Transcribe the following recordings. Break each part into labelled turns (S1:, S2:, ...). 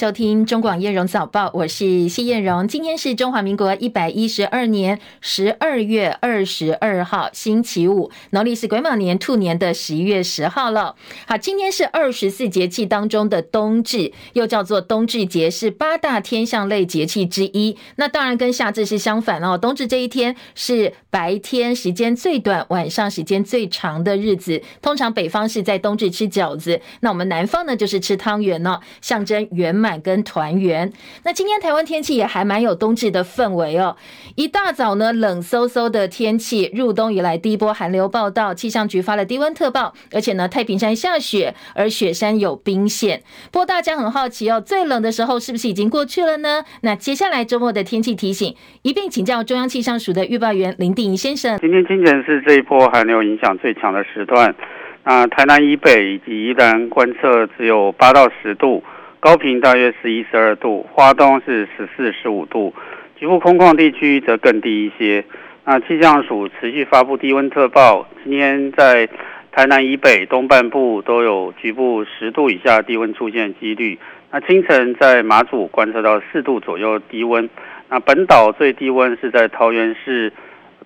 S1: 收听中广燕荣早报，我是谢燕荣。今天是中华民国一百一十二年十二月二十二号，星期五，农历是癸卯年兔年的十一月十号了。好，今天是二十四节气当中的冬至，又叫做冬至节，是八大天象类节气之一。那当然跟夏至是相反哦。冬至这一天是白天时间最短，晚上时间最长的日子。通常北方是在冬至吃饺子，那我们南方呢就是吃汤圆呢，象征圆满跟团圆。那今天台湾天气也还蛮有冬至的氛围哦。一大早呢，冷飕飕的天气，入冬以来第一波寒流报到，气象局发了低温特报，而且呢，太平山下雪，而雪山有冰线。不过大家很好奇哦，最冷的时候是不是已经过去了呢？那接下来周末的天气提醒，一并请教中央气象署的预报员林定仪先生。
S2: 今天清晨是这一波寒流影响最强的时段，那台南以北以及宜兰观测只有八到十度。高频大约十一、十二度，花东是十四、十五度，局部空旷地区则更低一些。那气象署持续发布低温特报，今天在台南以北东半部都有局部十度以下低温出现几率。那清晨在马祖观测到四度左右低温，那本岛最低温是在桃园市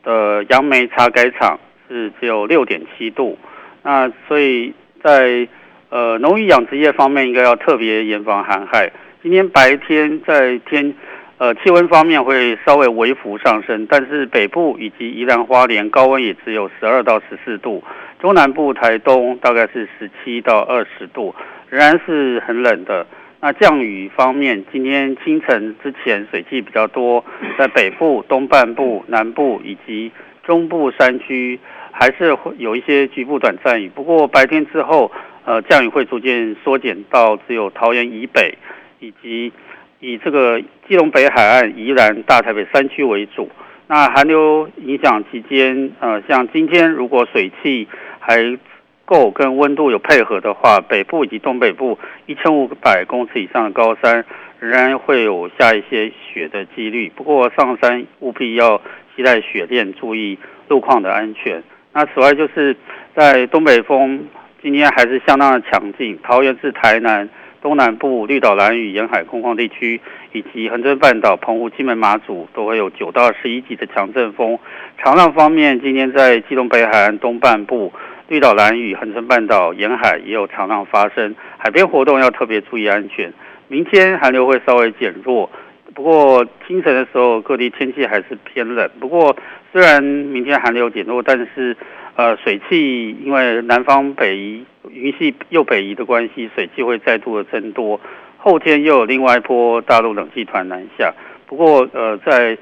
S2: 的杨梅茶改场是只有六点七度。那所以在呃，农业养殖业方面应该要特别严防寒害。今天白天在天，呃，气温方面会稍微微幅上升，但是北部以及宜兰花莲高温也只有十二到十四度，中南部台东大概是十七到二十度，仍然是很冷的。那降雨方面，今天清晨之前水汽比较多，在北部、东半部、南部以及中部山区还是会有一些局部短暂雨，不过白天之后。呃，降雨会逐渐缩减到只有桃园以北，以及以这个基隆北海岸、宜兰、大台北山区为主。那寒流影响期间，呃，像今天如果水汽还够跟温度有配合的话，北部以及东北部一千五百公尺以上的高山仍然会有下一些雪的几率。不过上山务必要携带雪链，注意路况的安全。那此外就是在东北风。今天还是相当的强劲，桃园至台南东南部、绿岛、兰屿沿海空旷地区，以及恒春半岛、澎湖、金门、马祖都会有九到十一级的强阵风。长浪方面，今天在基隆北海岸东半部、绿岛、兰屿、恒春半岛沿海也有长浪发生，海边活动要特别注意安全。明天寒流会稍微减弱，不过清晨的时候各地天气还是偏冷。不过虽然明天寒流减弱，但是。呃，水汽因为南方北移，云系又北移的关系，水汽会再度的增多。后天又有另外一波大陆冷气团南下，不过呃，在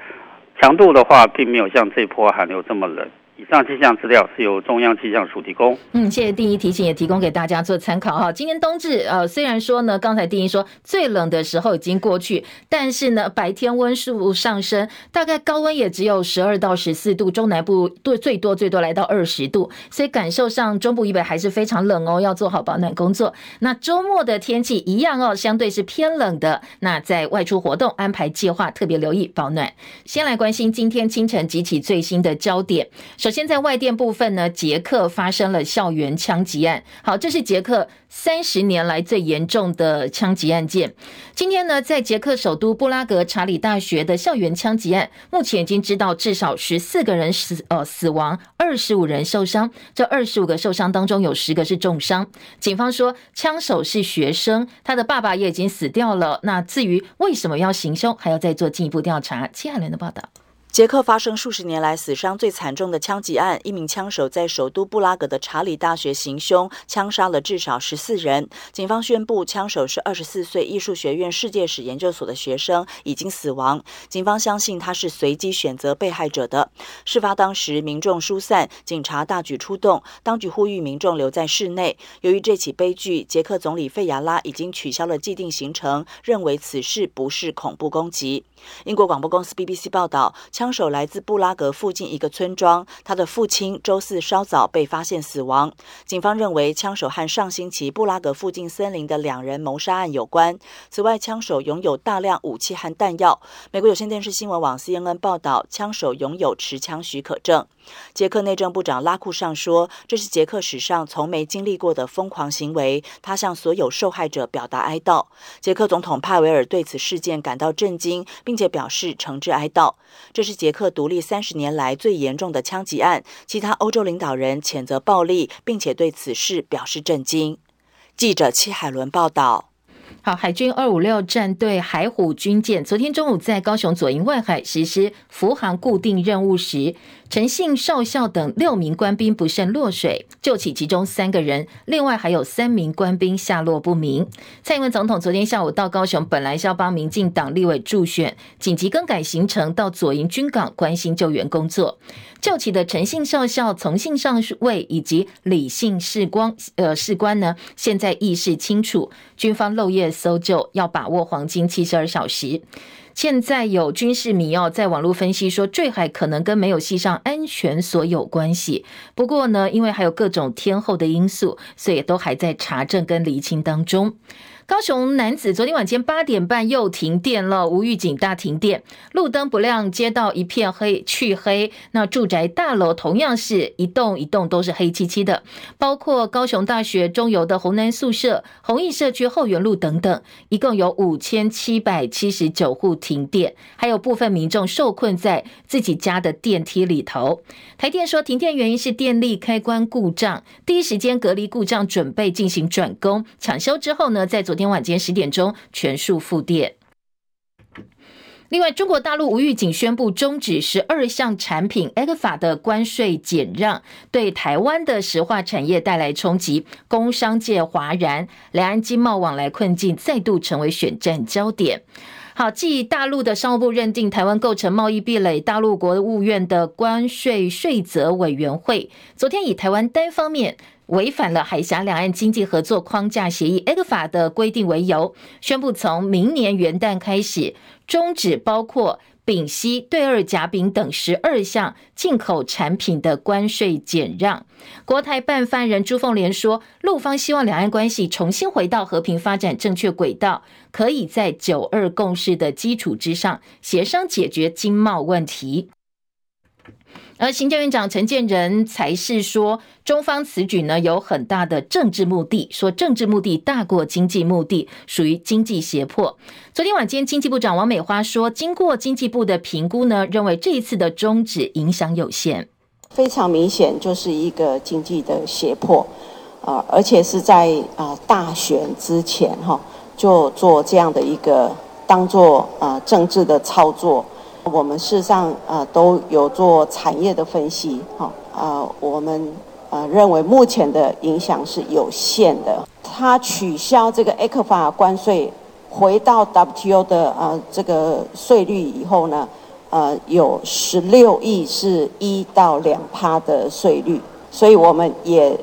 S2: 强度的话，并没有像这波寒流这么冷。以上气象资料是由中央气象署提供。
S1: 嗯，谢谢定仪提醒，也提供给大家做参考哈。今天冬至，呃，虽然说呢，刚才定仪说最冷的时候已经过去，但是呢，白天温数上升，大概高温也只有十二到十四度，中南部最最多最多来到二十度，所以感受上中部以北还是非常冷哦，要做好保暖工作。那周末的天气一样哦，相对是偏冷的。那在外出活动安排计划，特别留意保暖。先来关心今天清晨集体最新的焦点。首先，在外电部分呢，捷克发生了校园枪击案。好，这是捷克三十年来最严重的枪击案件。今天呢，在捷克首都布拉格查理大学的校园枪击案，目前已经知道至少十四个人死呃死亡，二十五人受伤。这二十五个受伤当中，有十个是重伤。警方说，枪手是学生，他的爸爸也已经死掉了。那至于为什么要行凶，还要再做进一步调查。接下来的报道。
S3: 捷克发生数十年来死伤最惨重的枪击案，一名枪手在首都布拉格的查理大学行凶，枪杀了至少十四人。警方宣布，枪手是二十四岁艺术学院世界史研究所的学生，已经死亡。警方相信他是随机选择被害者的。事发当时，民众疏散，警察大举出动，当局呼吁民众留在室内。由于这起悲剧，捷克总理费亚拉已经取消了既定行程，认为此事不是恐怖攻击。英国广播公司 BBC 报道，枪手来自布拉格附近一个村庄，他的父亲周四稍早被发现死亡。警方认为枪手和上星期布拉格附近森林的两人谋杀案有关。此外，枪手拥有大量武器和弹药。美国有线电视新闻网 CNN 报道，枪手拥有持枪许可证。捷克内政部长拉库尚说：“这是捷克史上从没经历过的疯狂行为。”他向所有受害者表达哀悼。捷克总统帕维尔对此事件感到震惊，并且表示诚挚哀悼。这是捷克独立三十年来最严重的枪击案。其他欧洲领导人谴责暴力，并且对此事表示震惊。记者戚海伦报道。
S1: 好，海军二五六战队海虎军舰昨天中午在高雄左营外海实施浮航固定任务时，陈姓少校等六名官兵不慎落水，救起其中三个人，另外还有三名官兵下落不明。蔡英文总统昨天下午到高雄，本来是要帮民进党立委助选，紧急更改行程到左营军港关心救援工作。救起的陈姓少校、从姓上尉以及李姓士官，呃，士官呢，现在意识清楚，军方漏夜搜救，要把握黄金七十二小时。现在有军事迷哦，在网络分析说，坠海可能跟没有系上安全所有关系。不过呢，因为还有各种天后的因素，所以都还在查证跟厘清当中。高雄男子昨天晚间八点半又停电了，无预警大停电，路灯不亮，街道一片黑，黢黑。那住宅大楼同样是一栋一栋都是黑漆漆的，包括高雄大学中游的红南宿舍、弘毅社区后援路等等，一共有五千七百七十九户停电，还有部分民众受困在自己家的电梯里头。台电说，停电原因是电力开关故障，第一时间隔离故障，准备进行转工抢修之后呢，在昨天晚间十点钟全数复电。另外，中国大陆无预警宣布终止十二项产品 ECFA 的关税减让，对台湾的石化产业带来冲击，工商界哗然，两岸经贸往来困境再度成为选战焦点。好，继大陆的商务部认定台湾构成贸易壁垒，大陆国务院的关税税则委员会昨天以台湾单方面。违反了海峡两岸经济合作框架协议 （ECFA） 的规定为由，宣布从明年元旦开始终止包括丙烯、对二甲丙等十二项进口产品的关税减让。国台办发言人朱凤莲说，陆方希望两岸关系重新回到和平发展正确轨道，可以在九二共识的基础之上协商解决经贸问题。而行政院长陈建仁才是说，中方此举呢有很大的政治目的，说政治目的大过经济目的，属于经济胁迫。昨天晚间，经济部长王美花说，经过经济部的评估呢，认为这一次的终止影响有限，
S4: 非常明显就是一个经济的胁迫，啊，而且是在啊大选之前哈就做这样的一个当做啊政治的操作。我们事实上呃都有做产业的分析，哈，呃，我们呃认为目前的影响是有限的。它取消这个 ECFA 关税，回到 WTO 的呃这个税率以后呢，呃有十六亿是一到两趴的税率，所以我们也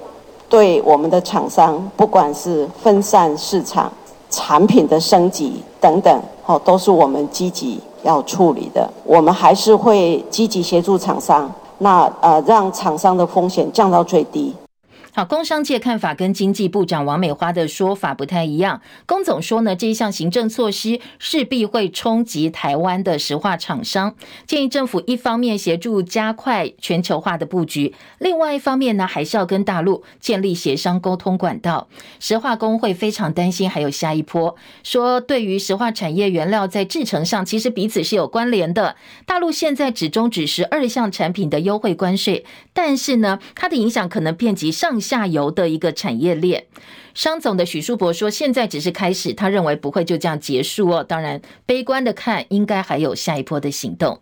S4: 对我们的厂商，不管是分散市场、产品的升级等等，哦，都是我们积极。要处理的，我们还是会积极协助厂商，那呃，让厂商的风险降到最低。
S1: 好，工商界看法跟经济部长王美花的说法不太一样。龚总说呢，这一项行政措施势必会冲击台湾的石化厂商，建议政府一方面协助加快全球化的布局，另外一方面呢，还是要跟大陆建立协商沟通管道。石化工会非常担心还有下一波，说对于石化产业原料在制成上，其实彼此是有关联的。大陆现在只终止十二项产品的优惠关税，但是呢，它的影响可能遍及上下游的一个产业链，商总的许书博说，现在只是开始，他认为不会就这样结束哦。当然，悲观的看，应该还有下一波的行动。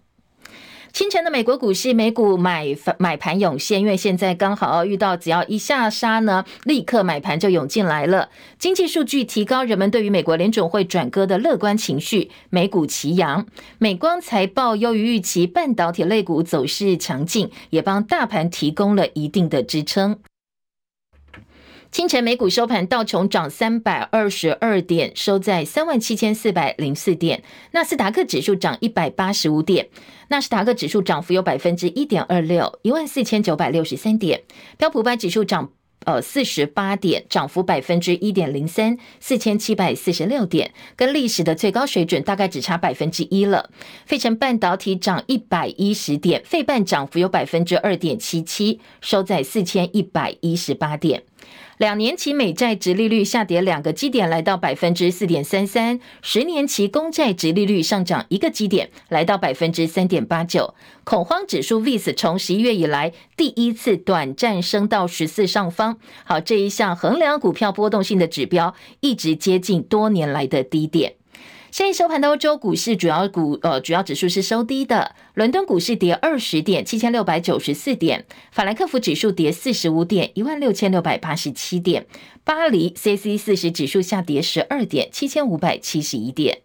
S1: 清晨的美国股市，美股买买盘涌现，因为现在刚好遇到，只要一下杀呢，立刻买盘就涌进来了。经济数据提高人们对于美国联准会转鸽的乐观情绪，美股齐扬。美光财报优于预期，半导体类股走势强劲，也帮大盘提供了一定的支撑。清晨美股收盘，道琼涨三百二十二点，收在三万七千四百零四点；纳斯达克指数涨一百八十五点，纳斯达克指数涨幅有百分之一点二六，一万四千九百六十三点；标普百指数涨呃四十八点，涨幅百分之一点零三，四千七百四十六点，跟历史的最高水准大概只差百分之一了。费城半导体涨一百一十点，费半涨幅有百分之二点七七，收在四千一百一十八点。两年期美债殖利率下跌两个基点，来到百分之四点三三；十年期公债殖利率上涨一个基点，来到百分之三点八九。恐慌指数 VIX 从十一月以来第一次短暂升到十四上方。好，这一项衡量股票波动性的指标，一直接近多年来的低点。现在收盘的欧洲股市主要股呃主要指数是收低的，伦敦股市跌二十点，七千六百九十四点；法兰克福指数跌四十五点，一万六千六百八十七点；巴黎 C C 四十指数下跌十二点，七千五百七十一点。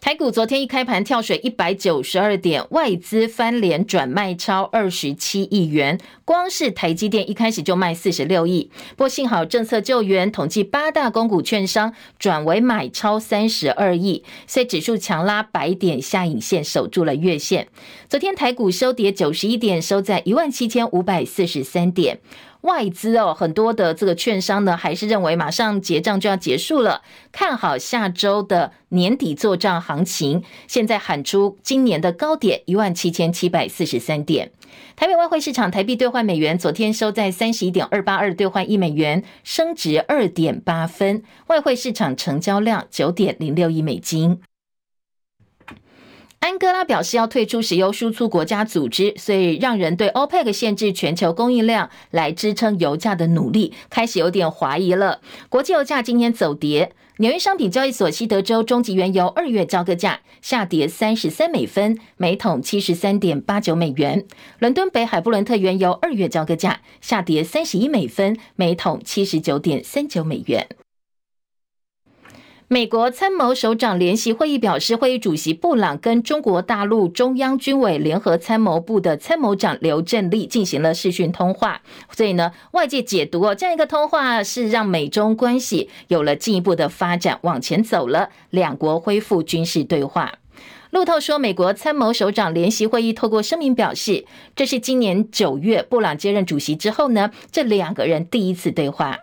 S1: 台股昨天一开盘跳水一百九十二点，外资翻脸转卖超二十七亿元，光是台积电一开始就卖四十六亿。不过幸好政策救援，统计八大公股券商转为买超三十二亿，所以指数强拉百点下影线，守住了月线。昨天台股收跌九十一点，收在一万七千五百四十三点。外资哦，很多的这个券商呢，还是认为马上结账就要结束了，看好下周的年底做账行情。现在喊出今年的高点一万七千七百四十三点。台北外汇市场台币兑换美元昨天收在三十一点二八二兑换一美元，升值二点八分。外汇市场成交量九点零六亿美金。安哥拉表示要退出石油输出国家组织，所以让人对 OPEC 限制全球供应量来支撑油价的努力开始有点怀疑了。国际油价今天走跌，纽约商品交易所西德州中级原油二月交割价下跌三十三美分，每桶七十三点八九美元；伦敦北海布伦特原油二月交割价下跌三十一美分，每桶七十九点三九美元。美国参谋首长联席会议表示，会议主席布朗跟中国大陆中央军委联合参谋部的参谋长刘振立进行了视讯通话。所以呢，外界解读哦，这样一个通话是让美中关系有了进一步的发展，往前走了，两国恢复军事对话。路透说，美国参谋首长联席会议透过声明表示，这是今年九月布朗接任主席之后呢，这两个人第一次对话。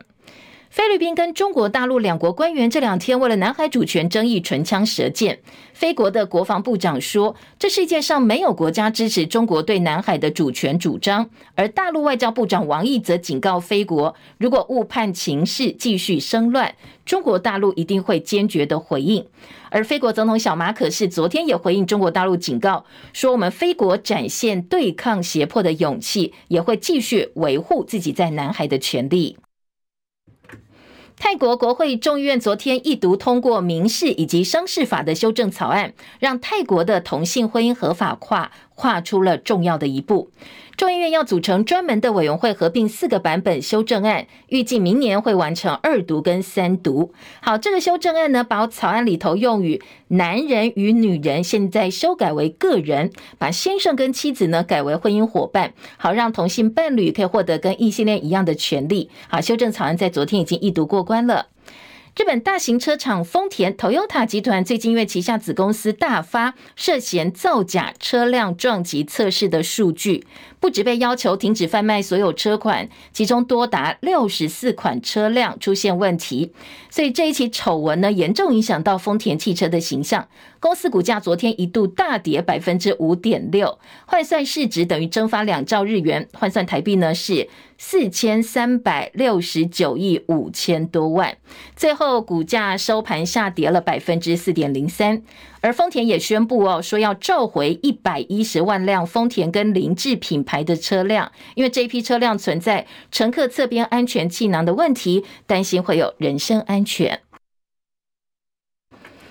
S1: 菲律宾跟中国大陆两国官员这两天为了南海主权争议唇枪舌剑。菲国的国防部长说，这世界上没有国家支持中国对南海的主权主张。而大陆外交部长王毅则警告菲国，如果误判情势继续生乱，中国大陆一定会坚决的回应。而菲国总统小马可是昨天也回应中国大陆警告，说我们菲国展现对抗胁迫的勇气，也会继续维护自己在南海的权利。泰国国会众议院昨天一读通过民事以及商事法的修正草案，让泰国的同性婚姻合法化跨出了重要的一步。众议院要组成专门的委员会，合并四个版本修正案，预计明年会完成二读跟三读。好，这个修正案呢，把草案里头用语“男人”与“女人”现在修改为“个人”，把先生跟妻子呢改为婚姻伙伴，好让同性伴侣可以获得跟异性恋一样的权利。好，修正草案在昨天已经一读过关了。日本大型车厂丰田 Toyota 集团最近因为旗下子公司大发涉嫌造假车辆撞击测试的数据，不止被要求停止贩卖所有车款，其中多达六十四款车辆出现问题。所以这一起丑闻呢，严重影响到丰田汽车的形象。公司股价昨天一度大跌百分之五点六，换算市值等于蒸发两兆日元，换算台币呢是。四千三百六十九亿五千多万，最后股价收盘下跌了百分之四点零三。而丰田也宣布哦，说要召回一百一十万辆丰田跟凌志品牌的车辆，因为这一批车辆存在乘客侧边安全气囊的问题，担心会有人身安全。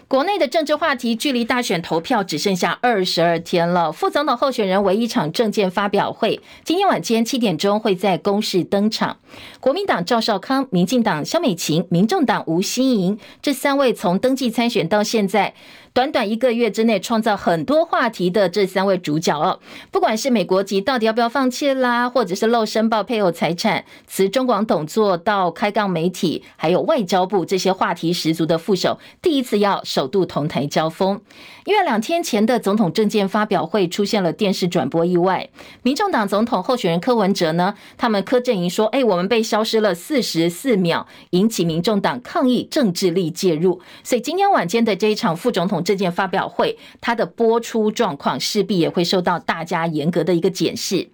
S1: 国内的政治话题距离大选投票只剩下二十二天了。副总统候选人唯一场政见发表会，今天晚间七点钟会在公视登场。国民党赵少康、民进党萧美琴、民众党吴欣盈这三位从登记参选到现在短短一个月之内创造很多话题的这三位主角哦，不管是美国籍到底要不要放弃啦，或者是漏申报配偶财产、辞中广董座到开杠媒体，还有外交部这些话题十足的副手，第一次要首度同台交锋。因为两天前的总统政见发表会出现了电视转播意外，民众党总统候选人柯文哲呢，他们柯阵营说：“哎，我们被消失了四十四秒，引起民众党抗议政治力介入。”所以今天晚间的这一场副总统政见发表会，它的播出状况势必也会受到大家严格的一个检视。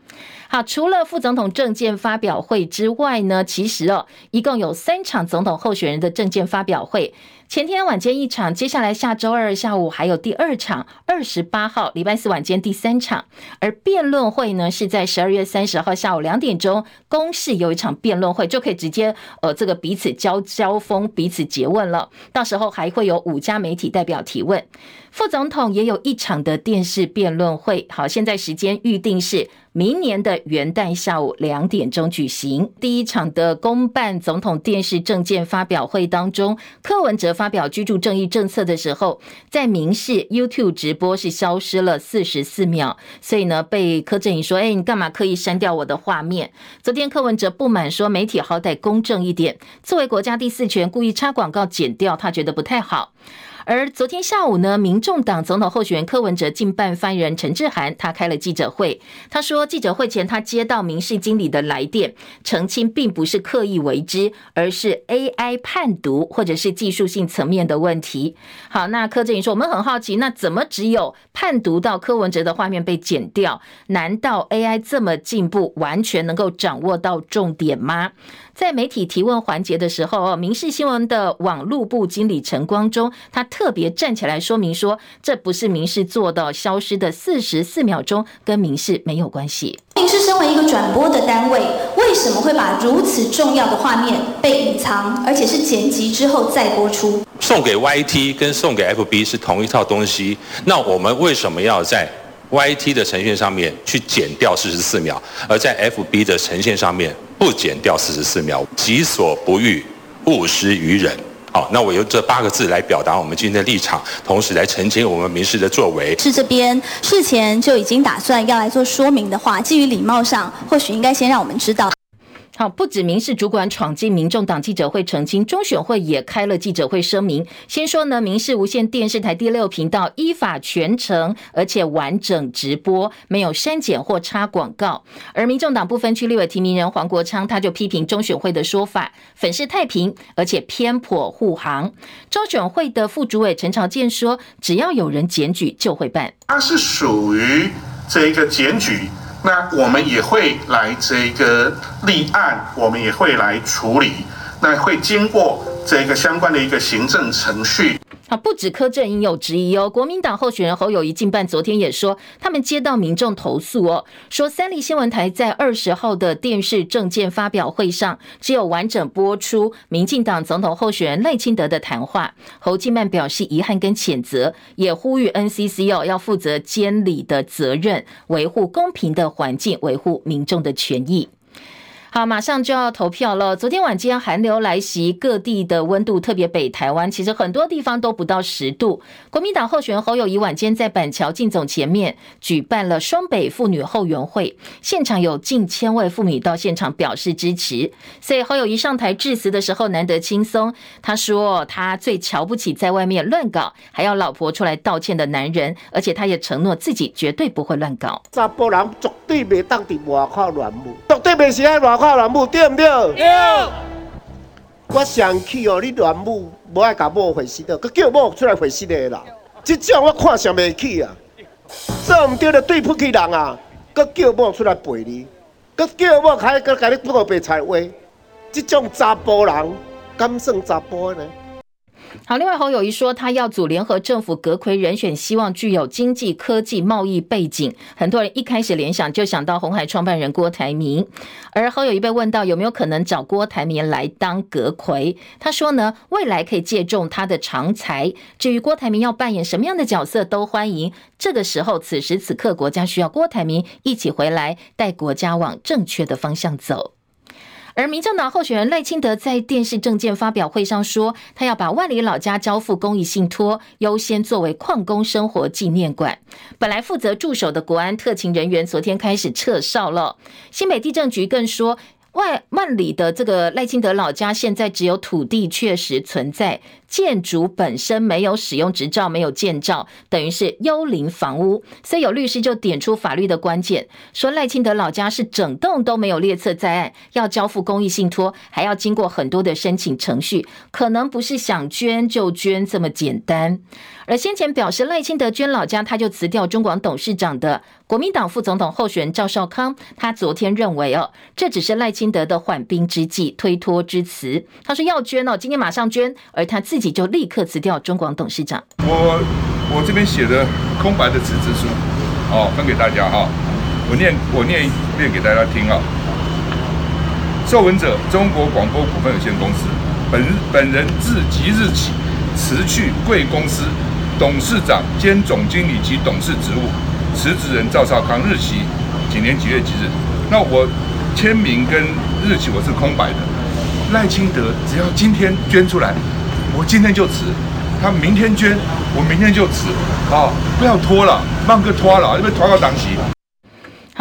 S1: 好，除了副总统政见发表会之外呢，其实哦，一共有三场总统候选人的政见发表会。前天晚间一场，接下来下周二下午还有第二场，二十八号礼拜四晚间第三场。而辩论会呢，是在十二月三十号下午两点钟，公视有一场辩论会，就可以直接呃这个彼此交交锋，彼此诘问了。到时候还会有五家媒体代表提问。副总统也有一场的电视辩论会，好，现在时间预定是明年的元旦下午两点钟举行。第一场的公办总统电视政见发表会当中，柯文哲发表居住正义政策的时候，在民视 YouTube 直播是消失了四十四秒，所以呢，被柯震宇说：“哎，你干嘛刻意删掉我的画面？”昨天柯文哲不满说：“媒体好歹公正一点，作为国家第四权，故意插广告剪掉，他觉得不太好。”而昨天下午呢，民众党总统候选人柯文哲竞办发言人陈志涵，他开了记者会。他说，记者会前他接到民事经理的来电，澄清并不是刻意为之，而是 AI 判读或者是技术性层面的问题。好，那柯震宇说，我们很好奇，那怎么只有判读到柯文哲的画面被剪掉？难道 AI 这么进步，完全能够掌握到重点吗？在媒体提问环节的时候，哦，民事新闻的网路部经理陈光忠，他别站起来说明说，这不是民事做到消失的四十四秒钟，跟民事没有关系。
S5: 民视身为一个转播的单位，为什么会把如此重要的画面被隐藏，而且是剪辑之后再播出？
S6: 送给 YT 跟送给 FB 是同一套东西，那我们为什么要在 YT 的呈现上面去剪掉四十四秒，而在 FB 的呈现上面？不减掉四十四秒，己所不欲，勿施于人。好，那我用这八个字来表达我们今天的立场，同时来澄清我们民事的作为。
S5: 是这边事前就已经打算要来做说明的话，基于礼貌上，或许应该先让我们知道。
S1: 好，不止民事主管闯进民众党记者会澄清，中选会也开了记者会声明。先说呢，民视无线电视台第六频道依法全程而且完整直播，没有删减或插广告。而民众党不分区立委提名人黄国昌他就批评中选会的说法粉饰太平，而且偏颇护航。中选会的副主委陈朝健说，只要有人检举就会办，
S7: 他是属于这一个检举。那我们也会来这个立案，我们也会来处理，那会经过这个相关的一个行政程序。
S1: 啊，不止柯阵营有质疑哦，国民党候选人侯友宜竞办昨天也说，他们接到民众投诉哦，说三立新闻台在二十号的电视政见发表会上，只有完整播出民进党总统候选人赖清德的谈话。侯竞办表示遗憾跟谴责，也呼吁 NCC 哦要负责监理的责任，维护公平的环境，维护民众的权益。好，马上就要投票了。昨天晚间寒流来袭，各地的温度，特别北台湾，其实很多地方都不到十度。国民党候选人侯友宜晚间在板桥进总前面举办了双北妇女后援会，现场有近千位妇女到现场表示支持。所以侯友宜上台致辞的时候难得轻松，他说他最瞧不起在外面乱搞还要老婆出来道歉的男人，而且他也承诺自己绝对不会乱搞。
S8: 查甫人绝对袂当伫外口乱舞，绝对袂是爱乱。靠乱舞对不对？对。我生气哦，你乱舞，无爱甲某回事的，佮叫某出来回事的啦。这种我看上袂起啊，做唔对就对不起人啊，佮叫某出来陪你，佮叫某还佮甲你报白菜话，这种查甫人敢算查甫呢？
S1: 好，另外侯友谊说，他要组联合政府阁揆人选，希望具有经济、科技、贸易背景。很多人一开始联想就想到红海创办人郭台铭，而侯友谊被问到有没有可能找郭台铭来当阁揆，他说呢，未来可以借重他的长才。至于郭台铭要扮演什么样的角色，都欢迎。这个时候，此时此刻，国家需要郭台铭一起回来，带国家往正确的方向走。而民政党候选人赖清德在电视政见发表会上说，他要把万里老家交付公益信托，优先作为矿工生活纪念馆。本来负责驻守的国安特勤人员昨天开始撤哨了。新北地政局更说。外万里的这个赖清德老家，现在只有土地确实存在，建筑本身没有使用执照，没有建造，等于是幽灵房屋。所以有律师就点出法律的关键，说赖清德老家是整栋都没有列册在案，要交付公益信托，还要经过很多的申请程序，可能不是想捐就捐这么简单。而先前表示赖清德捐老家，他就辞掉中广董事长的国民党副总统候选人赵少康，他昨天认为哦，这只是赖清德的缓兵之计、推脱之词。他说要捐哦，今天马上捐，而他自己就立刻辞掉中广董事长。
S9: 我我这边写的空白的辞职书，哦，分给大家哈，我念我念一遍给大家听啊。受文者中国广播股份有限公司，本本人自即日起辞去贵公司。董事长兼总经理及董事职务，辞职人赵少康，日期几年几月几日？那我签名跟日期我是空白的。赖清德只要今天捐出来，我今天就辞；他明天捐，我明天就辞。啊，不要拖了，慢个拖了，因为拖到当
S1: 期。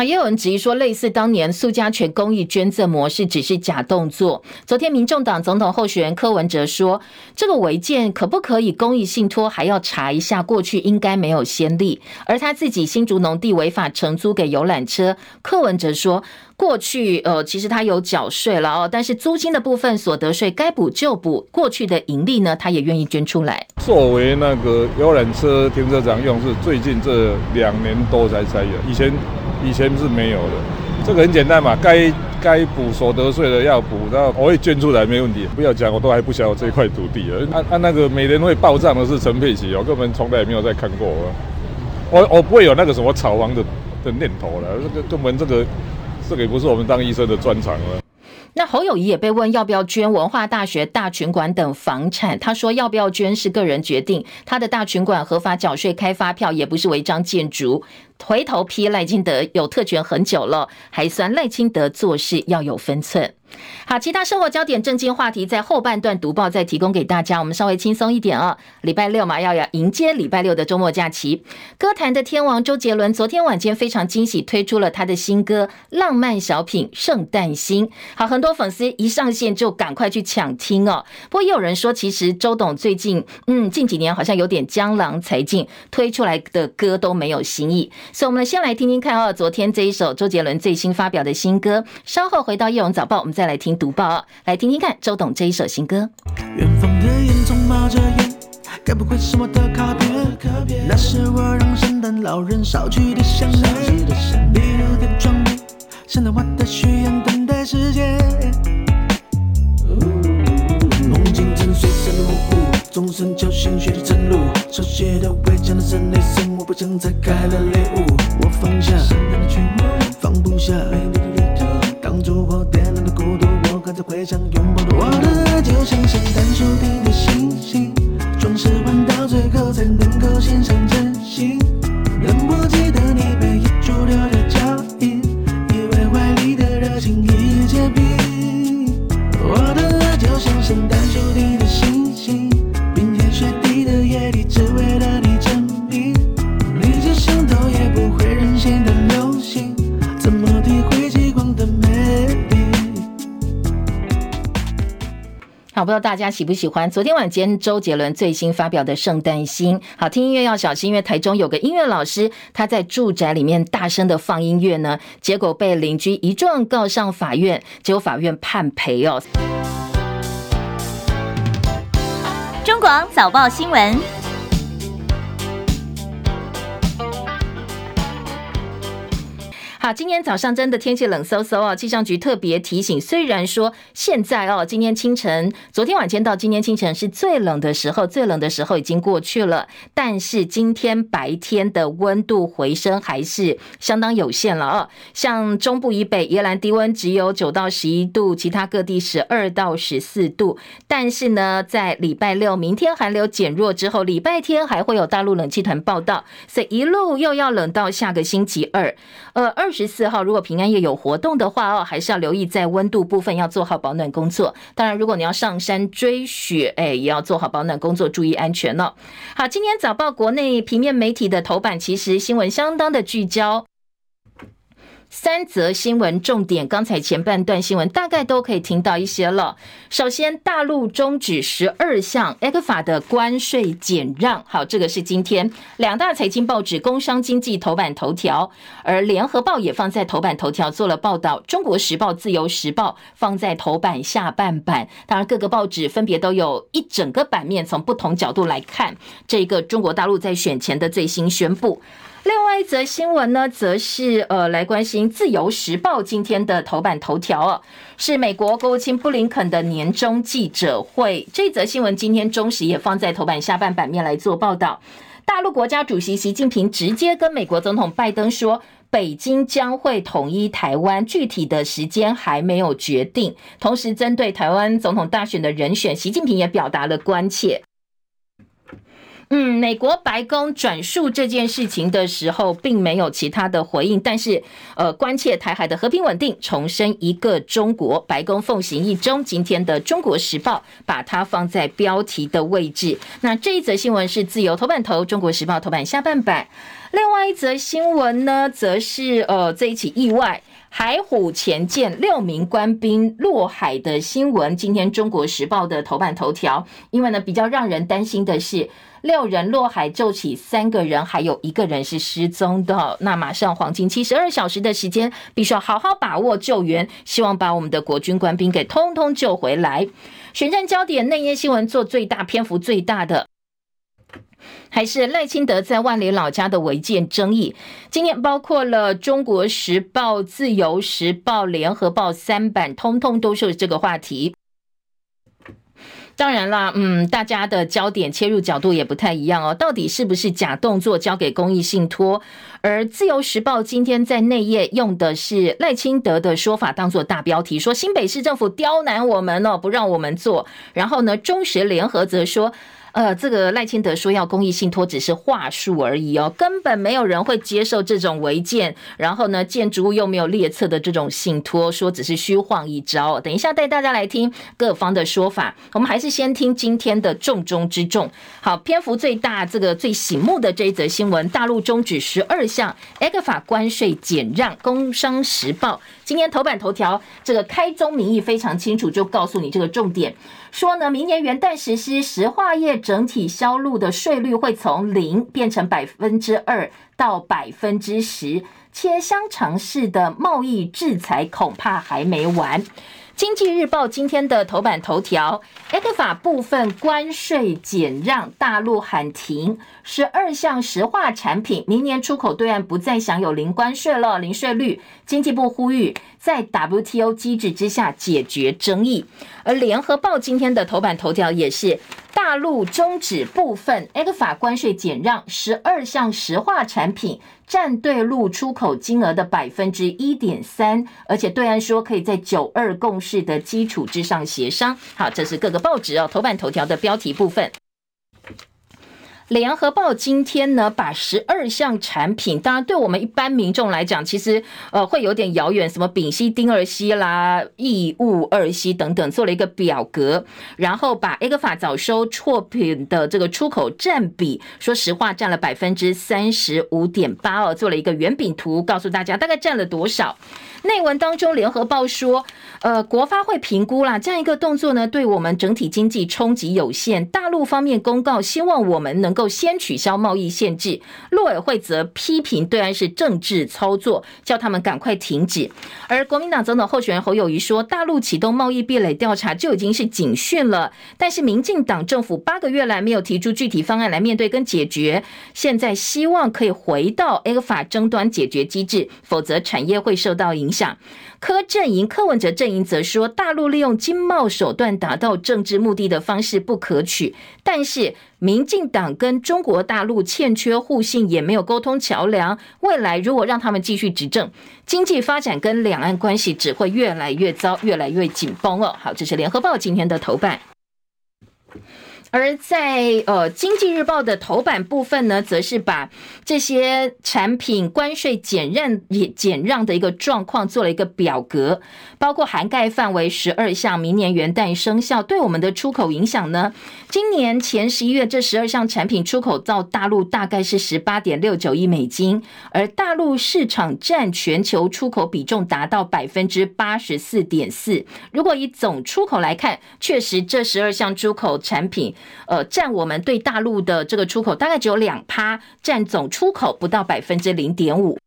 S1: 也有人质疑说，类似当年苏家全公益捐赠模式只是假动作。昨天，民众党总统候选人柯文哲说，这个违建可不可以公益信托，还要查一下，过去应该没有先例。而他自己新竹农地违法承租给游览车，柯文哲说，过去呃，其实他有缴税了哦，但是租金的部分所得税该补就补，过去的盈利呢，他也愿意捐出来。
S10: 作为那个游览车停车场用，是最近这两年多才才有，以前。以前是没有的，这个很简单嘛，该该补所得税的要补，然后我会捐出来没问题。不要讲，我都还不晓得这块土地啊。按按那个每年会报账的是陈佩琪，哦根本从来也没有再看过。我我不会有那个什么炒房的的念头了，这个根本这个这个也不是我们当医生的专长了。
S1: 那侯友谊也被问要不要捐文化大学大群馆等房产，他说要不要捐是个人决定，他的大群馆合法缴税开发票，也不是违章建筑。回头批赖清德有特权很久了，还算赖清德做事要有分寸。好，其他生活焦点、正经话题在后半段读报再提供给大家。我们稍微轻松一点啊、哦，礼拜六嘛，要要迎接礼拜六的周末假期。歌坛的天王周杰伦昨天晚间非常惊喜推出了他的新歌《浪漫小品圣诞星》。好，很多粉丝一上线就赶快去抢听哦。不过也有人说，其实周董最近嗯近几年好像有点江郎才尽，推出来的歌都没有新意。所以，我们先来听听看哦，昨天这一首周杰伦最新发表的新歌。稍后回到叶荣早报，我们再来听读报哦，来听听看周董这一首新歌。远方的烟囱冒着烟，该不会是我的卡片？那是我让圣诞老人烧去的香烟。闭路的窗边，现在我的许愿等待时间。梦境正随着模糊，钟声叫醒学的晨露，手写的违章的圣内森。我不想再开了礼物，我放下圣诞的曲目，放不下美丽的旅途。当烛火点亮的，在回想拥抱的我的爱，就像圣诞树顶的星星，装饰完到最后才能够献上真心。能不记得你背影驻留的脚印，以为怀里的热情已结冰。我的爱就像圣诞树顶的星星，冰天雪地的夜里，只为了好，不知道大家喜不喜欢昨天晚间周杰伦最新发表的《圣诞星》。好听音乐要小心，因为台中有个音乐老师，他在住宅里面大声的放音乐呢，结果被邻居一撞告上法院，结果法院判赔哦。
S11: 中广早报新闻。
S1: 好，今天早上真的天气冷飕飕哦。气象局特别提醒，虽然说现在哦，今天清晨、昨天晚间到今天清晨是最冷的时候，最冷的时候已经过去了，但是今天白天的温度回升还是相当有限了哦。像中部以北，宜兰低温只有九到十一度，其他各地十二到十四度。但是呢，在礼拜六明天寒流减弱之后，礼拜天还会有大陆冷气团报道，所以一路又要冷到下个星期二。呃，二。二十四号如果平安夜有活动的话哦，还是要留意在温度部分要做好保暖工作。当然，如果你要上山追雪，哎，也要做好保暖工作，注意安全了。好，今天早报国内平面媒体的头版其实新闻相当的聚焦。三则新闻重点，刚才前半段新闻大概都可以听到一些了。首先，大陆终止十二项 ECFA 的关税减让，好，这个是今天两大财经报纸《工商经济》头版头条，而《联合报》也放在头版头条做了报道，《中国时报》、《自由时报》放在头版下半版。当然，各个报纸分别都有一整个版面，从不同角度来看这个中国大陆在选前的最新宣布。另外一则新闻呢，则是呃来关心《自由时报》今天的头版头条哦，是美国国务卿布林肯的年终记者会。这则新闻今天中时也放在头版下半版面来做报道。大陆国家主席习近平直接跟美国总统拜登说，北京将会统一台湾，具体的时间还没有决定。同时，针对台湾总统大选的人选，习近平也表达了关切。嗯，美国白宫转述这件事情的时候，并没有其他的回应，但是呃，关切台海的和平稳定，重申一个中国。白宫奉行一中，今天的《中国时报》把它放在标题的位置。那这一则新闻是自由头版头，《中国时报》头版下半版。另外一则新闻呢，则是呃这一起意外，海虎前舰六名官兵落海的新闻，今天《中国时报》的头版头条。因为呢，比较让人担心的是。六人落海救起三个人，还有一个人是失踪的。那马上黄金七十二小时的时间，必须要好好把握救援，希望把我们的国军官兵给通通救回来。选战焦点内页新闻做最大篇幅最大的，还是赖清德在万里老家的违建争议。今天包括了《中国时报》、《自由时报》、《联合报》三版，通通都是这个话题。当然啦，嗯，大家的焦点切入角度也不太一样哦。到底是不是假动作交给公益信托？而自由时报今天在内页用的是赖清德的说法当做大标题，说新北市政府刁难我们哦，不让我们做。然后呢，中时联合则说。呃，这个赖清德说要公益信托只是话术而已哦，根本没有人会接受这种违建，然后呢，建筑物又没有列册的这种信托，说只是虚晃一招。等一下带大家来听各方的说法，我们还是先听今天的重中之重。好，篇幅最大、这个最醒目的这一则新闻：大陆终止十二项 ECFA 关税减让。工商时报今天头版头条，这个开宗明义非常清楚，就告诉你这个重点。说呢，明年元旦实施石化业整体销路的税率会从零变成百分之二到百分之十，切香肠式的贸易制裁恐怕还没完。经济日报今天的头版头条，ECFA 部分关税减让，大陆喊停十二项石化产品，明年出口对岸不再享有零关税了，零税率。经济部呼吁在 WTO 机制之下解决争议。而联合报今天的头版头条也是大陆终止部分加法关税减让，十二项石化产品占对陆出口金额的百分之一点三，而且对岸说可以在九二共识的基础之上协商。好，这是各个报纸哦头版头条的标题部分。联合报今天呢，把十二项产品，当然对我们一般民众来讲，其实呃会有点遥远，什么丙烯、丁二烯啦、异戊二烯等等，做了一个表格，然后把 ECFA 早收错品的这个出口占比，说实话占了百分之三十五点八哦，做了一个圆饼图，告诉大家大概占了多少。内文当中，联合报说，呃，国发会评估啦，这样一个动作呢，对我们整体经济冲击有限。大陆方面公告，希望我们能先取消贸易限制。陆委会则批评对岸是政治操作，叫他们赶快停止。而国民党总统候选人侯友谊说，大陆启动贸易壁垒调查就已经是警讯了，但是民进党政府八个月来没有提出具体方案来面对跟解决，现在希望可以回到 ECFA 争端解决机制，否则产业会受到影响。柯阵营、柯文哲阵营则说，大陆利用经贸手段达到政治目的的方式不可取。但是，民进党跟中国大陆欠缺互信，也没有沟通桥梁。未来如果让他们继续执政，经济发展跟两岸关系只会越来越糟，越来越紧绷哦。好，这是联合报今天的头版。而在呃《经济日报》的头版部分呢，则是把这些产品关税减让也减让的一个状况做了一个表格，包括涵盖范围十二项，明年元旦生效，对我们的出口影响呢？今年前十一月这十二项产品出口到大陆大概是十八点六九亿美金，而大陆市场占全球出口比重达到百分之八十四点四。如果以总出口来看，确实这十二项出口产品。呃，占我们对大陆的这个出口大概只有两趴，占总出口不到百分之零点五。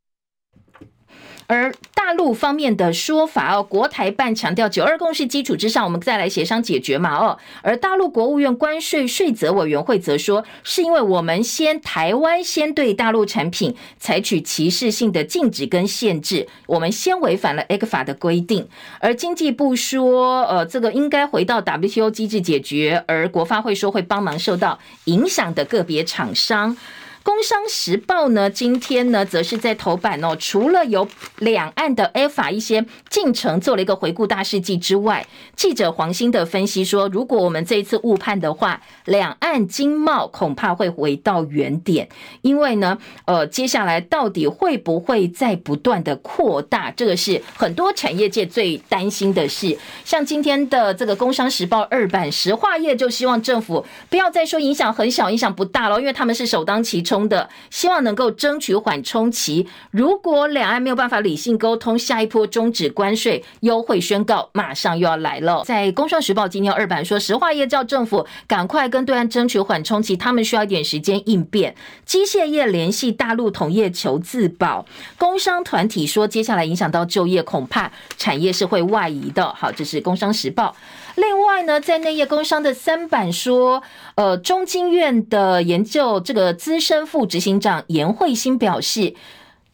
S1: 而大陆方面的说法哦，国台办强调九二共识基础之上，我们再来协商解决嘛哦。而大陆国务院关税税则委员会则说，是因为我们先台湾先对大陆产品采取歧视性的禁止跟限制，我们先违反了 ECFA 的规定。而经济部说，呃，这个应该回到 WTO 机制解决。而国发会说会帮忙受到影响的个别厂商。工商时报呢，今天呢，则是在头版哦，除了有两岸的 ECFA 一些进程做了一个回顾大事记之外，记者黄兴的分析说，如果我们这一次误判的话，两岸经贸恐怕会回到原点，因为呢，呃，接下来到底会不会再不断的扩大，这个是很多产业界最担心的事。像今天的这个工商时报二版，石化业就希望政府不要再说影响很小，影响不大了，因为他们是首当其冲。中的希望能够争取缓冲期，如果两岸没有办法理性沟通，下一波终止关税优惠宣告马上又要来了。在《工商时报》今天二版说，石化业叫政府赶快跟对岸争取缓冲期，他们需要一点时间应变。机械业联系大陆同业求自保，工商团体说，接下来影响到就业，恐怕产业是会外移的。好，这是《工商时报》。另外呢，在内业工商的三版说，呃，中经院的研究这个资深副执行长颜慧欣表示，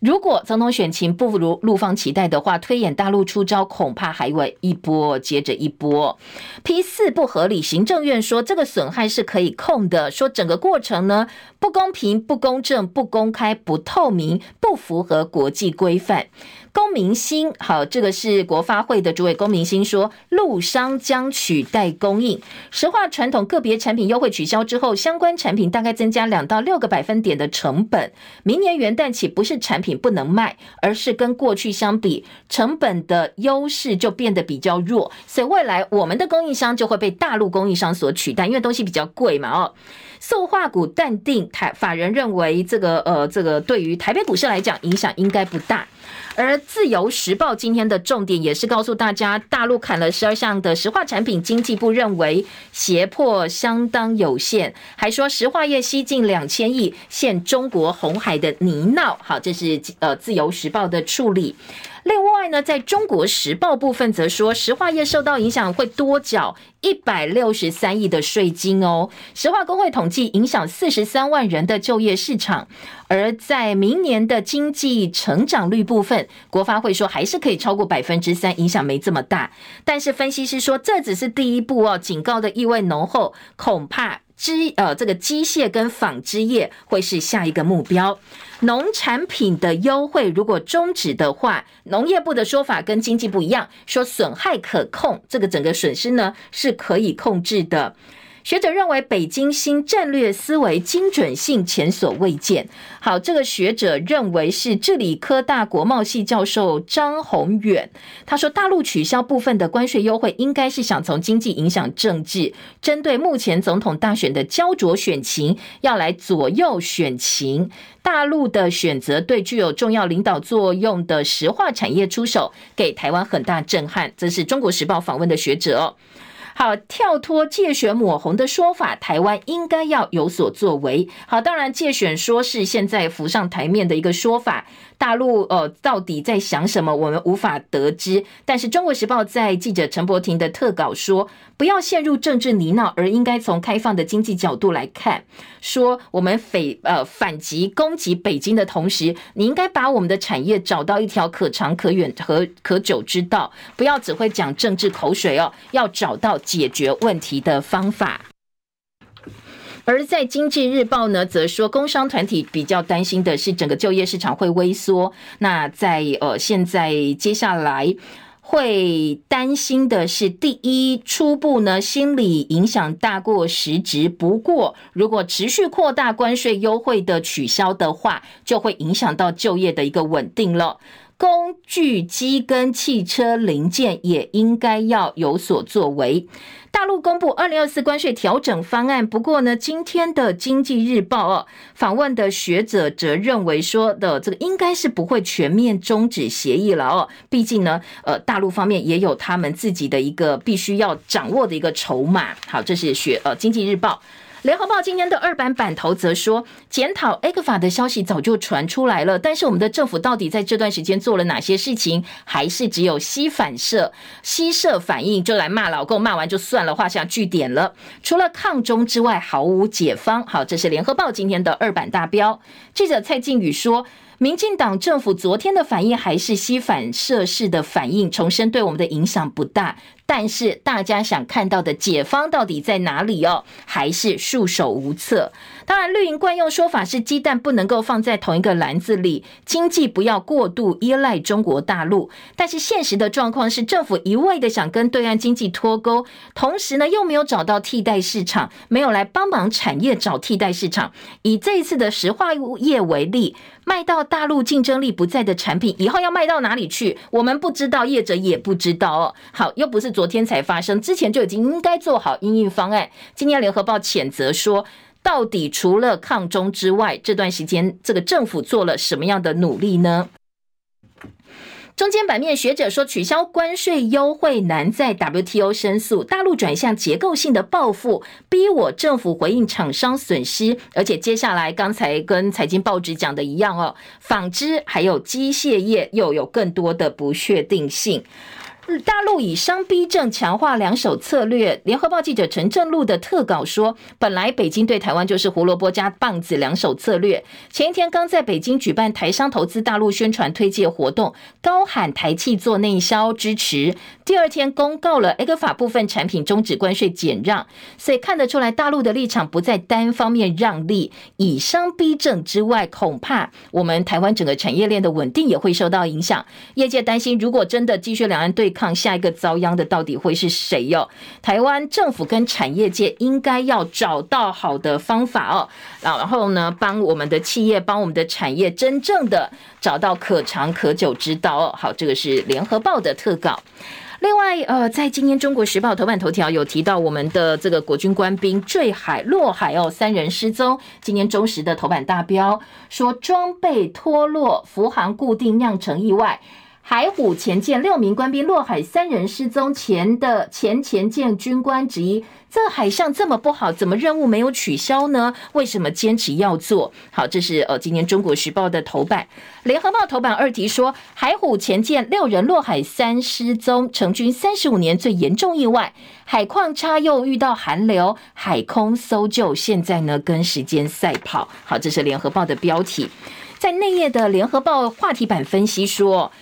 S1: 如果总统选情不如陆方期待的话，推演大陆出招恐怕还会一波接着一波。P 四不合理，行政院说这个损害是可以控的，说整个过程呢不公平、不公正、不公开、不透明，不符合国际规范。龚明鑫，好，这个是国发会的主委龚明鑫说，陆商将取代供应，石化传统个别产品优惠取消之后，相关产品大概增加两到六个百分点的成本。明年元旦起，不是产品不能卖，而是跟过去相比，成本的优势就变得比较弱，所以未来我们的供应商就会被大陆供应商所取代，因为东西比较贵嘛，哦。塑化股淡定，台法人认为这个呃，这个对于台北股市来讲影响应该不大。而自由时报今天的重点也是告诉大家，大陆砍了十二项的石化产品，经济部认为胁迫相当有限，还说石化业吸进两千亿，现中国红海的泥淖。好，这是呃自由时报的处理。另外呢，在中国时报部分则说，石化业受到影响会多缴一百六十三亿的税金哦。石化工会统计影响四十三万人的就业市场，而在明年的经济成长率部分，国发会说还是可以超过百分之三，影响没这么大。但是分析师说这只是第一步哦，警告的意味浓厚，恐怕。机呃，这个机械跟纺织业会是下一个目标。农产品的优惠如果终止的话，农业部的说法跟经济不一样，说损害可控，这个整个损失呢是可以控制的。学者认为，北京新战略思维精准性前所未见。好，这个学者认为是智理科大国贸系教授张宏远，他说，大陆取消部分的关税优惠，应该是想从经济影响政治，针对目前总统大选的焦灼选情，要来左右选情。大陆的选择对具有重要领导作用的石化产业出手，给台湾很大震撼。这是中国时报访问的学者哦。好，跳脱借选抹红的说法，台湾应该要有所作为。好，当然借选说是现在浮上台面的一个说法。大陆呃，到底在想什么？我们无法得知。但是《中国时报》在记者陈柏廷的特稿说，不要陷入政治泥淖，而应该从开放的经济角度来看。说我们反呃反击攻击北京的同时，你应该把我们的产业找到一条可长可远和可久之道，不要只会讲政治口水哦，要找到解决问题的方法。而在经济日报呢，则说工商团体比较担心的是整个就业市场会萎缩。那在呃现在接下来会担心的是，第一，初步呢，心理影响大过实质。不过，如果持续扩大关税优惠的取消的话，就会影响到就业的一个稳定了。工具机跟汽车零件也应该要有所作为。大陆公布二零二四关税调整方案，不过呢，今天的经济日报哦，访问的学者则认为说的这个应该是不会全面终止协议了哦，毕竟呢，呃，大陆方面也有他们自己的一个必须要掌握的一个筹码。好，这是学呃经济日报。联合报今天的二版版头则说，检讨 ECFA 的消息早就传出来了，但是我们的政府到底在这段时间做了哪些事情，还是只有膝反射、膝射反应就来骂老共，骂完就算了，画下句点了。除了抗中之外，毫无解方。好，这是联合报今天的二版大标。记者蔡靖宇说，民进党政府昨天的反应还是膝反射式的反应，重申对我们的影响不大。但是大家想看到的解方到底在哪里哦？还是束手无策？当然，绿营惯用说法是鸡蛋不能够放在同一个篮子里，经济不要过度依赖中国大陆。但是现实的状况是，政府一味的想跟对岸经济脱钩，同时呢又没有找到替代市场，没有来帮忙产业找替代市场。以这一次的石化业为例，卖到大陆竞争力不在的产品，以后要卖到哪里去？我们不知道，业者也不知道哦。好，又不是。昨天才发生，之前就已经应该做好应应方案。今天联合报谴责说，到底除了抗中之外，这段时间这个政府做了什么样的努力呢？中间版面学者说，取消关税优惠难在 WTO 申诉，大陆转向结构性的报复，逼我政府回应厂商损失。而且接下来刚才跟财经报纸讲的一样哦，纺织还有机械业又有更多的不确定性。大陆以商逼政强化两手策略。联合报记者陈正禄的特稿说，本来北京对台湾就是胡萝卜加棒子两手策略。前一天刚在北京举办台商投资大陆宣传推介活动，高喊台企做内销支持。第二天公告了 ECFA 部分产品终止关税减让，所以看得出来大陆的立场不在单方面让利，以商逼政之外，恐怕我们台湾整个产业链的稳定也会受到影响。业界担心，如果真的继续两岸对抗下一个遭殃的到底会是谁哟？台湾政府跟产业界应该要找到好的方法哦，然后呢，帮我们的企业，帮我们的产业，真正的找到可长可久之道哦。好，这个是联合报的特稿。另外，呃，在今天中国时报头版头条有提到我们的这个国军官兵坠海落海哦，三人失踪。今天中时的头版大标说装备脱落，福航固定酿成意外。海虎前舰六名官兵落海，三人失踪。前的前前舰军官之一：这海上这么不好，怎么任务没有取消呢？为什么坚持要做？好，这是呃，今年中国时报的头版。联合报头版二题说：海虎前舰六人落海，三失踪，成军三十五年最严重意外。海况差又遇到寒流，海空搜救现在呢跟时间赛跑。好，这是联合报的标题。在内页的联合报话题版分析说。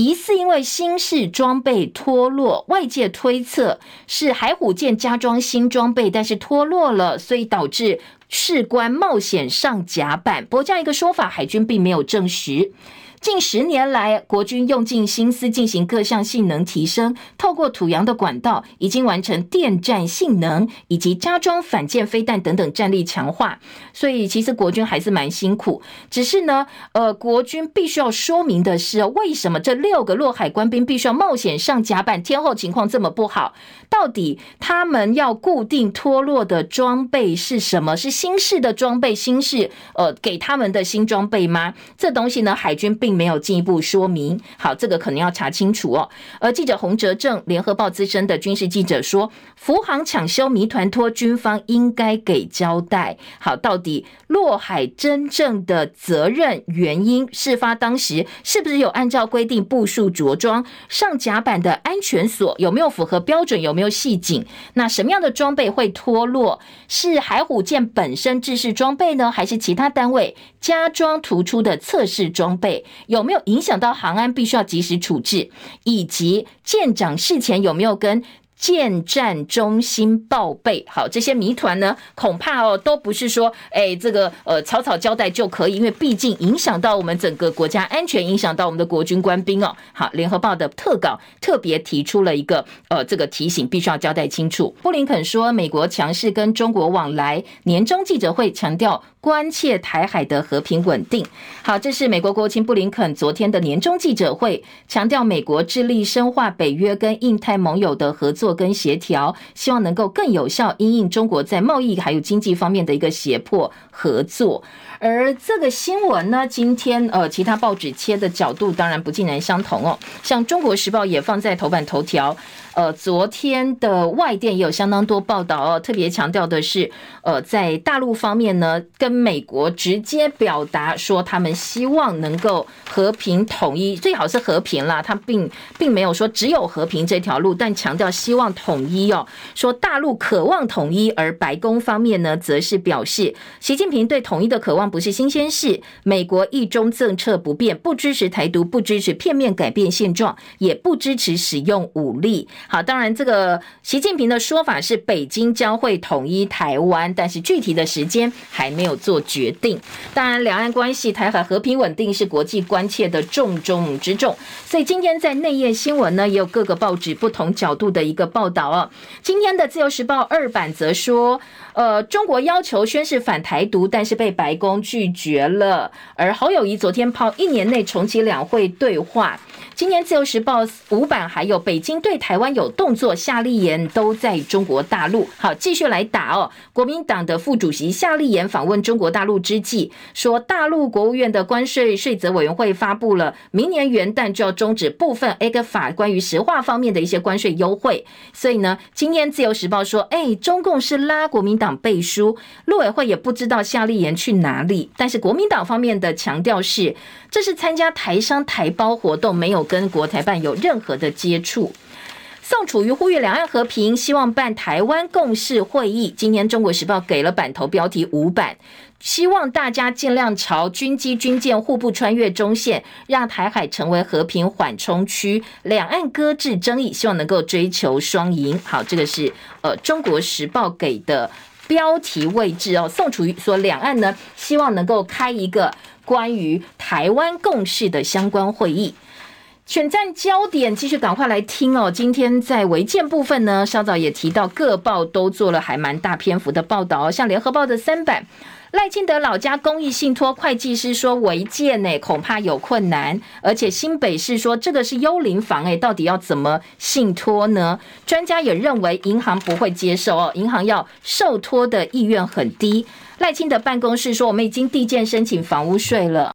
S1: 疑似因为新式装备脱落，外界推测是海虎舰加装新装备，但是脱落了，所以导致士官冒险上甲板。不过这样一个说法，海军并没有证实。近十年来，国军用尽心思进行各项性能提升，透过土洋的管道，已经完成电站性能以及加装反舰飞弹等等战力强化。所以，其实国军还是蛮辛苦。只是呢，呃，国军必须要说明的是，为什么这六个落海官兵必须要冒险上甲板？天后情况这么不好，到底他们要固定脱落的装备是什么？是新式的装备，新式呃给他们的新装备吗？这东西呢，海军。并没有进一步说明，好，这个可能要查清楚哦。而记者洪哲正，联合报资深的军事记者说，福航抢修谜团托军方应该给交代。好，到底落海真正的责任原因，事发当时是不是有按照规定部署着装上甲板的安全锁有没有符合标准，有没有系紧？那什么样的装备会脱落？是海虎舰本身制式装备呢，还是其他单位加装突出的测试装备？有没有影响到航安，必须要及时处置，以及舰长事前有没有跟建战中心报备。好，这些谜团呢，恐怕哦都不是说，哎，这个呃草草交代就可以，因为毕竟影响到我们整个国家安全，影响到我们的国军官兵哦。好，联合报的特稿特别提出了一个呃这个提醒，必须要交代清楚。布林肯说，美国强势跟中国往来，年终记者会强调。关切台海的和平稳定。好，这是美国国务卿布林肯昨天的年终记者会，强调美国致力深化北约跟印太盟友的合作跟协调，希望能够更有效因应中国在贸易还有经济方面的一个胁迫合作。而这个新闻呢，今天呃，其他报纸切的角度当然不尽然相同哦。像《中国时报》也放在头版头条。呃，昨天的外电也有相当多报道哦，特别强调的是，呃，在大陆方面呢，跟美国直接表达说他们希望能够和平统一，最好是和平啦。他并并没有说只有和平这条路，但强调希望统一哦，说大陆渴望统一，而白宫方面呢，则是表示习近平对统一的渴望不是新鲜事，美国一中政策不变，不支持台独，不支持片面改变现状，也不支持使用武力。好，当然，这个习近平的说法是北京将会统一台湾，但是具体的时间还没有做决定。当然，两岸关系、台海和平稳定是国际关切的重中之重。所以今天在内页新闻呢，也有各个报纸不同角度的一个报道哦。今天的自由时报二版则说，呃，中国要求宣示反台独，但是被白宫拒绝了。而侯友谊昨天抛一年内重启两会对话。今年自由时报五版还有北京对台湾有动作，夏立言都在中国大陆。好，继续来打哦。国民党的副主席夏立言访问中国大陆之际，说大陆国务院的关税税则委员会发布了，明年元旦就要终止部分 ECFA 关于石化方面的一些关税优惠。所以呢，今天自由时报说，哎，中共是拉国民党背书，陆委会也不知道夏立言去哪里。但是国民党方面的强调是，这是参加台商台胞活动，没有跟国台办有任何的接触。宋楚瑜呼吁两岸和平，希望办台湾共识会议。今天《中国时报》给了版头标题五版，希望大家尽量朝军机军舰互不穿越中线，让台海成为和平缓冲区，两岸搁置争议，希望能够追求双赢。好，这个是呃《中国时报》给的标题位置哦。宋楚瑜说，两岸呢希望能够开一个。关于台湾共识的相关会议，选战焦点继续赶快来听哦。今天在违建部分呢，稍早也提到，各报都做了还蛮大篇幅的报道哦。像联合报的三版，赖清德老家公益信托会计师说违建呢，恐怕有困难。而且新北市说这个是幽灵房诶，到底要怎么信托呢？专家也认为银行不会接受哦，银行要受托的意愿很低。赖清德办公室说：“我们已经递件申请房屋税了。”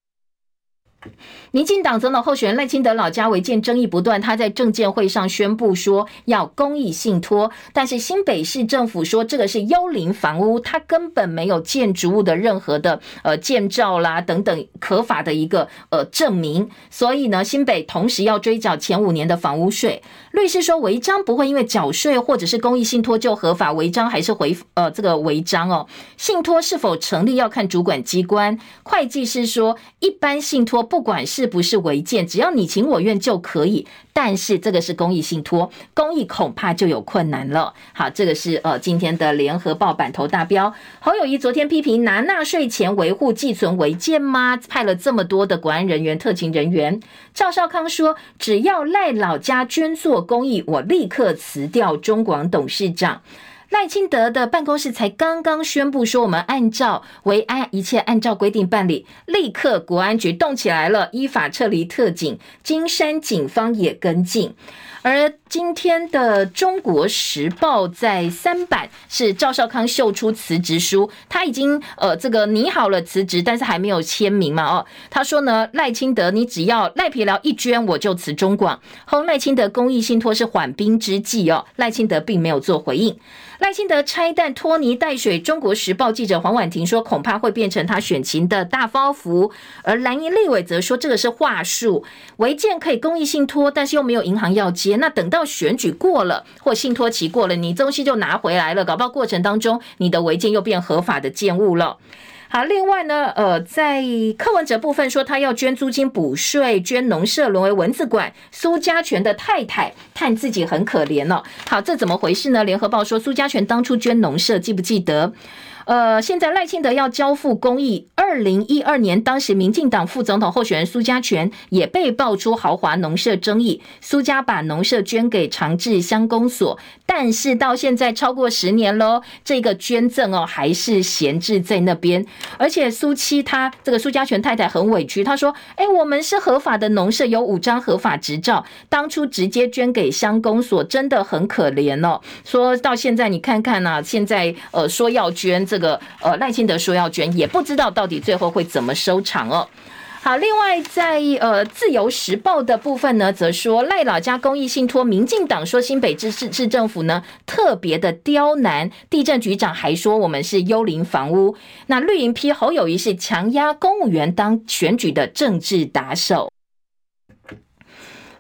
S1: 民进党总统候选人赖清德老家违建争议不断，他在政见会上宣布说要公益信托，但是新北市政府说这个是幽灵房屋，它根本没有建筑物的任何的呃建造啦等等合法的一个呃证明，所以呢新北同时要追缴前五年的房屋税。律师说违章不会因为缴税或者是公益信托就合法，违章还是回呃这个违章哦。信托是否成立要看主管机关。会计师说一般信托不管是不是违建，只要你情我愿就可以。但是这个是公益信托，公益恐怕就有困难了。好，这个是呃今天的联合报版头大标。侯友谊昨天批评拿纳税钱维护寄存违建吗？派了这么多的国安人员、特勤人员。赵少康说，只要赖老家捐做公益，我立刻辞掉中广董事长。赖清德的办公室才刚刚宣布说，我们按照维安一切按照规定办理，立刻国安局动起来了，依法撤离特警，金山警方也跟进。而今天的《中国时报》在三版是赵少康秀出辞职书，他已经呃这个拟好了辞职，但是还没有签名嘛？哦，他说呢，赖清德，你只要赖皮寮一捐，我就辞中广。后赖清德公益信托是缓兵之计哦，赖清德并没有做回应。赖清德拆弹拖泥带水，《中国时报》记者黄婉婷说，恐怕会变成他选情的大包袱。而蓝营立委则说，这个是话术，违建可以公益信托，但是又没有银行要接。那等到选举过了或信托期过了，你东西就拿回来了，搞不好过程当中你的违建又变合法的建物了。好，另外呢，呃，在柯文哲部分说他要捐租金补税，捐农舍沦为蚊子馆。苏家全的太太叹自己很可怜哦。好，这怎么回事呢？联合报说苏家全当初捐农舍，记不记得？呃，现在赖清德要交付公益。二零一二年，当时民进党副总统候选人苏家全也被爆出豪华农舍争议。苏家把农舍捐给长治乡公所，但是到现在超过十年喽，这个捐赠哦还是闲置在那边。而且苏七他这个苏家全太太很委屈，他说：“哎，我们是合法的农舍，有五张合法执照，当初直接捐给乡公所，真的很可怜哦。说到现在，你看看呐、啊，现在呃说要捐。”这个呃赖清德说要捐，也不知道到底最后会怎么收场哦。好，另外在呃自由时报的部分呢，则说赖老家公益信托民进党说新北市市市政府呢特别的刁难，地震局长还说我们是幽灵房屋。那绿营批侯友谊是强压公务员当选举的政治打手。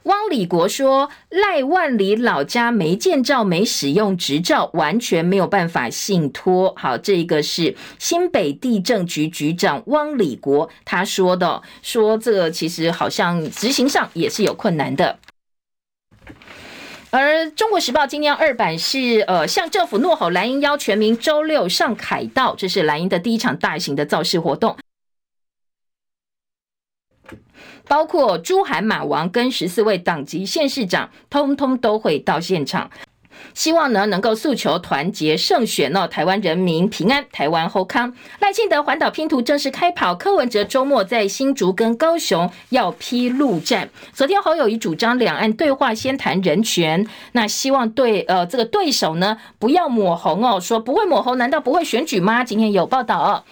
S1: 汪礼国说：“赖万里老家没建照、没使用执照，完全没有办法信托。”好，这个是新北地政局局长汪礼国他说的，说这个其实好像执行上也是有困难的。而《中国时报》今天二版是呃向政府怒吼，蓝营邀全民周六上凯道，这是蓝营的第一场大型的造势活动。包括珠海马王跟十四位党籍县市长，通通都会到现场，希望呢能够诉求团结胜选哦，台湾人民平安，台湾后康。赖清德环岛拼图正式开跑，柯文哲周末在新竹跟高雄要披陆战。昨天侯友谊主张两岸对话，先谈人权，那希望对呃这个对手呢不要抹红哦，说不会抹红，难道不会选举吗？今天有报道哦。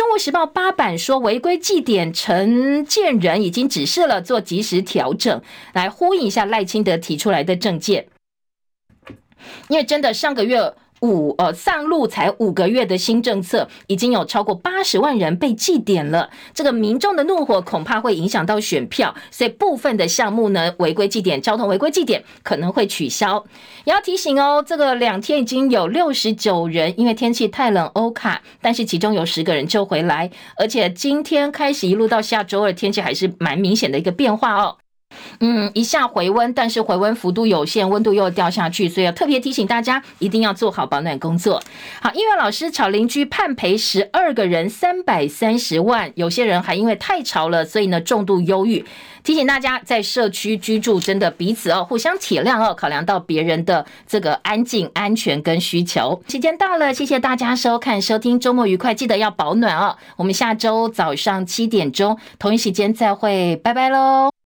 S1: 中国时报八版说，违规祭典陈建人已经指示了做及时调整，来呼应一下赖清德提出来的政见，因为真的上个月。五呃上路才五个月的新政策，已经有超过八十万人被祭点了。这个民众的怒火恐怕会影响到选票，所以部分的项目呢违规祭点，交通违规祭点可能会取消。也要提醒哦，这个两天已经有六十九人因为天气太冷欧卡，但是其中有十个人救回来，而且今天开始一路到下周二，天气还是蛮明显的一个变化哦。嗯，一下回温，但是回温幅度有限，温度又掉下去，所以要特别提醒大家，一定要做好保暖工作。好，音乐老师吵邻居判赔十二个人三百三十万，有些人还因为太吵了，所以呢重度忧郁。提醒大家，在社区居住真的彼此哦互相体谅哦，考量到别人的这个安静、安全跟需求。时间到了，谢谢大家收看收听，周末愉快，记得要保暖哦。我们下周早上七点钟同一时间再会，拜拜喽。